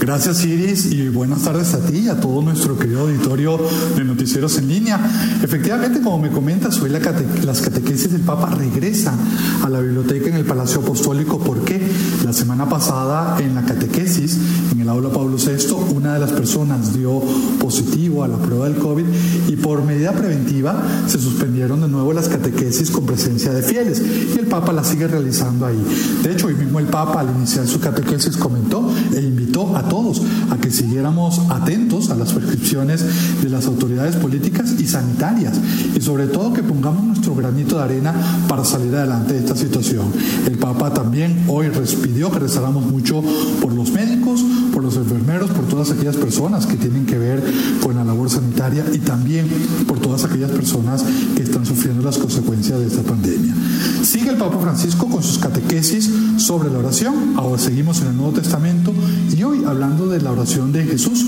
Gracias Iris y buenas tardes a ti y a todo nuestro querido auditorio de Noticieros en línea. Efectivamente, como me comentas, hoy las catequesis del Papa regresan a la biblioteca en el Palacio Apostólico porque la semana pasada en la catequesis, en el aula Pablo VI, una de las personas dio positivo a la prueba del COVID y por medida preventiva se suspendieron de nuevo las catequesis con presencia de fieles y el Papa la sigue realizando ahí. De hecho, hoy mismo el Papa al iniciar su catequesis comentó e invitó a todos a que siguiéramos atentos a las prescripciones de las autoridades políticas y sanitarias y sobre todo que pongamos nuestro granito de arena para salir adelante de esta situación. El Papa también hoy pidió que rezáramos mucho por los médicos, por los enfermeros, por todas aquellas personas que tienen que ver con la labor sanitaria y también por todas aquellas personas que están sufriendo las consecuencias de esta pandemia. Sigue el Papa Francisco con sus catequesis sobre la oración. Ahora seguimos en el Nuevo Testamento y hoy hablando de la oración de Jesús,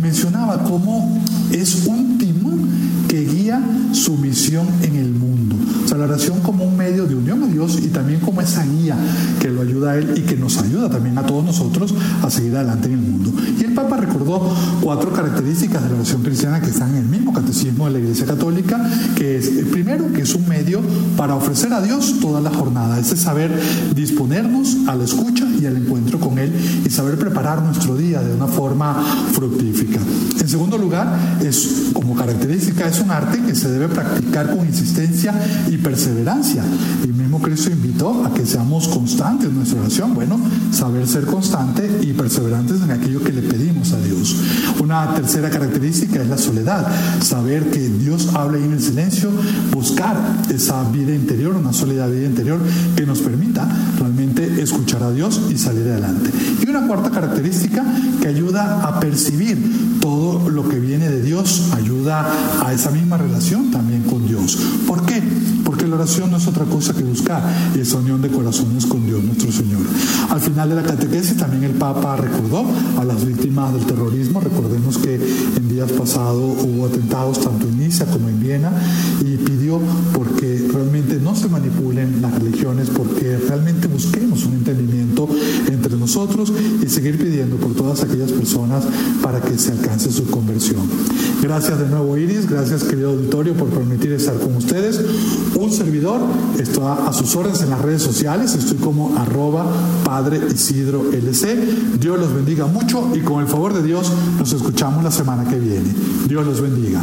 mencionaba cómo es un timón su misión en el mundo. O sea, la oración como un medio de unión a Dios y también como esa guía que lo ayuda a Él y que nos ayuda también a todos nosotros a seguir adelante en el mundo. Y el Papa recordó cuatro características de la oración cristiana que están en el mismo catecismo de la Iglesia Católica, que es, primero, que es un medio para ofrecer a Dios toda la jornada, ese saber disponernos a la escucha y al encuentro con Él y saber preparar nuestro día de una forma fructífica. En segundo lugar, es como característica, es un arte que se debe practicar con insistencia y perseverancia. El mismo Cristo invitó a que seamos constantes en nuestra oración. Bueno, saber ser constante y perseverantes en aquello que le pedimos a Dios. Una tercera característica es la soledad. Saber que Dios habla en el silencio, buscar esa vida interior, una soledad vida interior que nos permita realmente escuchar a Dios y salir adelante. Y una cuarta característica que ayuda a percibir todo lo que viene de Dios, ayuda a esa misma relación también con Dios. ¿Por qué? Porque la oración no es otra cosa que buscar esa unión de corazones con Dios nuestro Señor. Al final de la catequesis también el Papa recordó a las víctimas del terrorismo. Recordemos que en días pasados hubo atentados tanto en Niza como en Viena y pidió no se manipulen las religiones, porque realmente busquemos un entendimiento entre nosotros y seguir pidiendo por todas aquellas personas para que se alcance su conversión. Gracias de nuevo Iris, gracias querido auditorio por permitir estar con ustedes. Un servidor está a sus órdenes en las redes sociales, estoy como arroba Padre Isidro LC. Dios los bendiga mucho y con el favor de Dios nos escuchamos la semana que viene. Dios los bendiga.